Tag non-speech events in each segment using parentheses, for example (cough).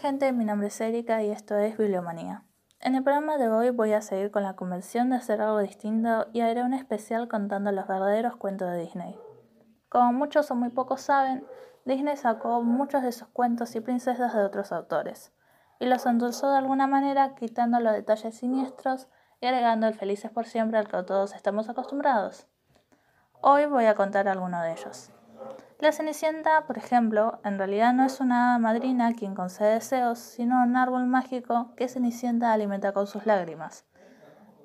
Gente, mi nombre es Erika y esto es Bibliomanía. En el programa de hoy voy a seguir con la convención de hacer algo distinto y haré un especial contando los verdaderos cuentos de Disney. Como muchos o muy pocos saben, Disney sacó muchos de sus cuentos y princesas de otros autores, y los endulzó de alguna manera quitando los detalles siniestros y agregando el felices por siempre al que todos estamos acostumbrados. Hoy voy a contar alguno de ellos. La Cenicienta, por ejemplo, en realidad no es una madrina quien concede deseos, sino un árbol mágico que Cenicienta alimenta con sus lágrimas.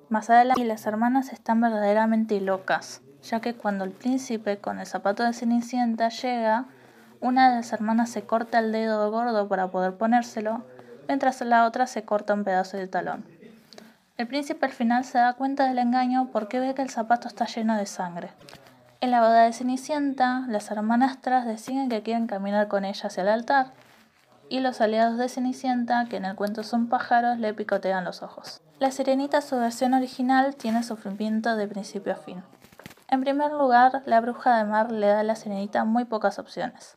Más adelante, las hermanas están verdaderamente locas, ya que cuando el príncipe con el zapato de Cenicienta llega, una de las hermanas se corta el dedo gordo para poder ponérselo, mientras la otra se corta un pedazo de talón. El príncipe al final se da cuenta del engaño porque ve que el zapato está lleno de sangre. En la boda de Cenicienta, las hermanastras deciden que quieren caminar con ella hacia el altar, y los aliados de Cenicienta, que en el cuento son pájaros, le picotean los ojos. La Sirenita, su versión original, tiene sufrimiento de principio a fin. En primer lugar, la bruja de mar le da a la Sirenita muy pocas opciones.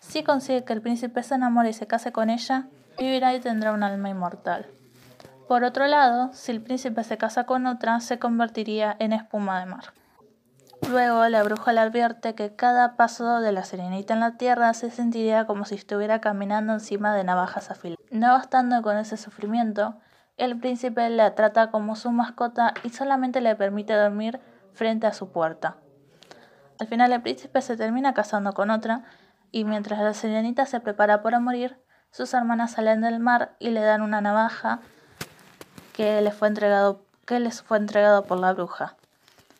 Si consigue que el príncipe se enamore y se case con ella, vivirá y tendrá un alma inmortal. Por otro lado, si el príncipe se casa con otra, se convertiría en espuma de mar. Luego la bruja le advierte que cada paso de la serenita en la tierra se sentiría como si estuviera caminando encima de navajas afiladas. No bastando con ese sufrimiento, el príncipe la trata como su mascota y solamente le permite dormir frente a su puerta. Al final el príncipe se termina casando con otra y mientras la serenita se prepara para morir, sus hermanas salen del mar y le dan una navaja que, le fue entregado, que les fue entregado por la bruja.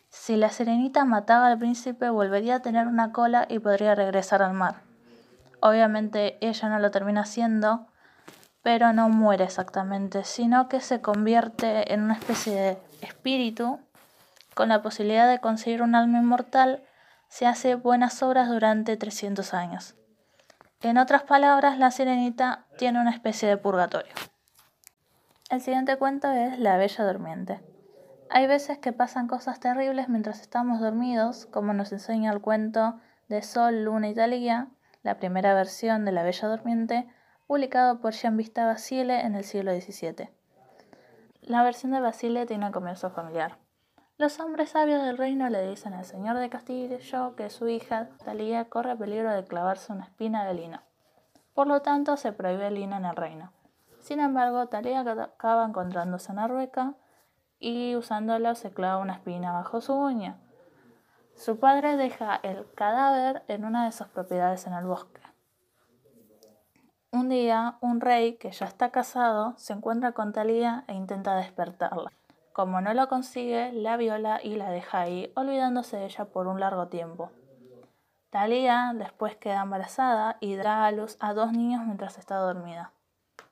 Si la sirenita mataba al príncipe volvería a tener una cola y podría regresar al mar. Obviamente ella no lo termina haciendo, pero no muere exactamente, sino que se convierte en una especie de espíritu con la posibilidad de conseguir un alma inmortal se hace buenas obras durante 300 años. En otras palabras, la sirenita tiene una especie de purgatorio. El siguiente cuento es La Bella Durmiente. Hay veces que pasan cosas terribles mientras estamos dormidos, como nos enseña el cuento de Sol, Luna y Talía, la primera versión de La Bella Durmiente, publicado por Jean-Vista Basile en el siglo XVII. La versión de Basile tiene un comienzo familiar. Los hombres sabios del reino le dicen al señor de Castillo que su hija, Talía, corre peligro de clavarse una espina de lino. Por lo tanto, se prohíbe el lino en el reino. Sin embargo, Talía acaba encontrándose en Arrueca y usándolo se clava una espina bajo su uña. Su padre deja el cadáver en una de sus propiedades en el bosque. Un día, un rey que ya está casado se encuentra con Talía e intenta despertarla. Como no lo consigue, la viola y la deja ahí, olvidándose de ella por un largo tiempo. Talía después queda embarazada y da a luz a dos niños mientras está dormida.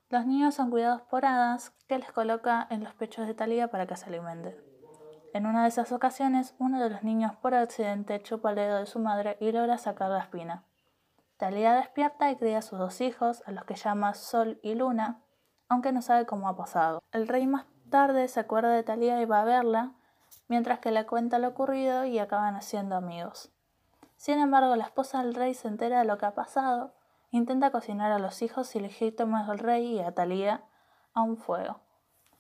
Los niños son cuidados por hadas que les coloca en los pechos de Talía para que se alimenten. En una de esas ocasiones, uno de los niños por accidente chupa el dedo de su madre y logra sacar la espina. Talía despierta y cría a sus dos hijos, a los que llama Sol y Luna, aunque no sabe cómo ha pasado. El rey más tarde se acuerda de Talía y va a verla, mientras que le cuenta lo ocurrido y acaban haciendo amigos. Sin embargo, la esposa del rey se entera de lo que ha pasado Intenta cocinar a los hijos ilegítimos del rey y a Talía a un fuego.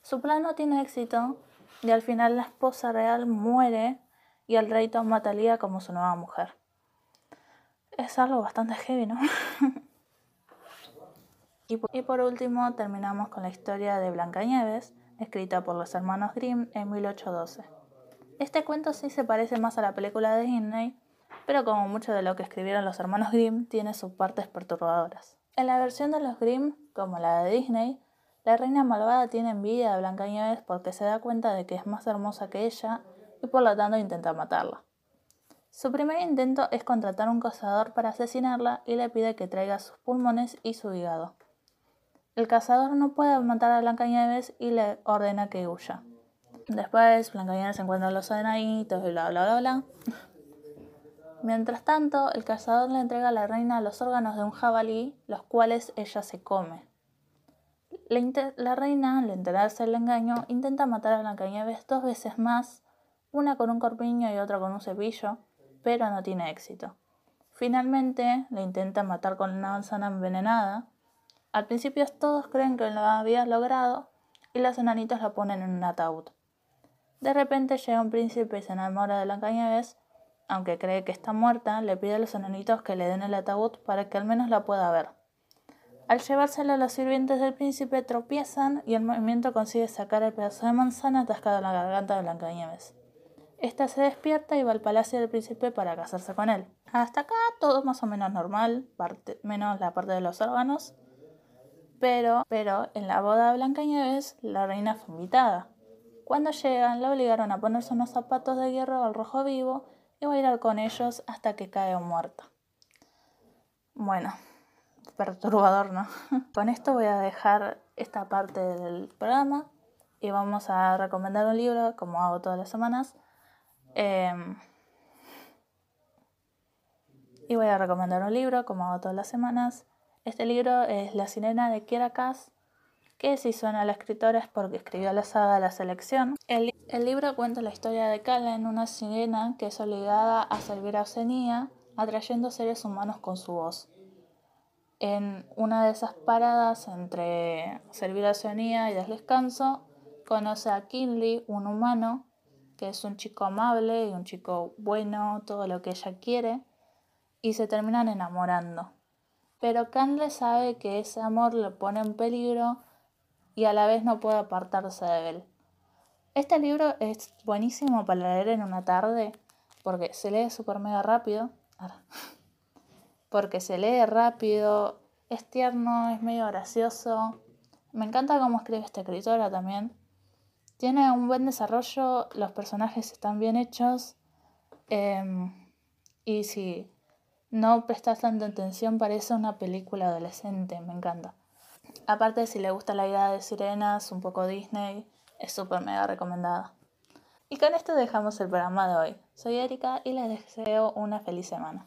Su plan no tiene éxito y al final la esposa real muere y el rey toma a Talía como su nueva mujer. Es algo bastante heavy, ¿no? (laughs) y por último terminamos con la historia de Blancanieves, escrita por los hermanos Grimm en 1812. Este cuento sí se parece más a la película de Disney, pero como mucho de lo que escribieron los hermanos Grimm, tiene sus partes perturbadoras. En la versión de los Grimm, como la de Disney, la reina malvada tiene envidia de Blancanieves porque se da cuenta de que es más hermosa que ella y por lo tanto intenta matarla. Su primer intento es contratar un cazador para asesinarla y le pide que traiga sus pulmones y su hígado. El cazador no puede matar a Blancanieves y le ordena que huya. Después, Blancanieves encuentra los adenaitos y bla bla bla bla. Mientras tanto, el cazador le entrega a la reina los órganos de un jabalí, los cuales ella se come. La, reina, al enterarse del engaño, intenta matar a Blancanieves dos veces más, una con un corpiño y otra con un cepillo, pero no tiene éxito. Finalmente, la intenta matar con una manzana envenenada, Al principio todos creen que lo había logrado y los enanitos la ponen en un ataúd. De repente llega un príncipe y se enamora de Blancanieves, aunque cree que está muerta, le pide a los enanitos que le den el ataúd para que al menos la pueda ver. Al llevársela los sirvientes del príncipe tropiezan y el movimiento consigue sacar el pedazo de manzana atascado en la garganta de Blancanieves. Esta se despierta y va al palacio del príncipe para casarse con él. Hasta acá todo más o menos normal, menos la parte de los órganos. Pero, pero en la boda de Blancanieves la reina fue invitada. Cuando llegan la obligaron a ponerse unos zapatos de hierro al rojo vivo y bailar con ellos hasta que cae muerta. Bueno, perturbador, ¿no? (laughs) con esto voy a dejar esta parte del programa y vamos a recomendar un libro como hago todas las semanas Em, y voy a recomendar un libro, como hago todas las semanas. Este libro es La sirena de Kiera que si suena a la escritora es porque escribió la saga La Selección. El, el libro cuenta la historia de Kalen, una sirena que es obligada a servir a Oceanía, atrayendo seres humanos con su voz. En una de esas paradas entre servir a Oceanía y descanso, conoce a Kinley, un humano, que es un chico amable y un chico bueno, todo lo que ella quiere, y se terminan enamorando. Pero Canle sabe que ese amor lo pone en peligro y a la vez no puede apartarse de él. Este libro es buenísimo para leer en una tarde porque se lee súper mega rápido. (laughs) Porque se lee rápido, es tierno, es medio gracioso. Me encanta cómo escribe esta escritora también. Tiene un buen desarrollo, los personajes están bien hechos. Em, y si no prestas tanta atención, parece una película adolescente, me encanta. Aparte, si le gusta la idea de sirenas, un poco Disney, es súper mega recomendada. Y con esto dejamos el programa de hoy. Soy Erika y les deseo una feliz semana.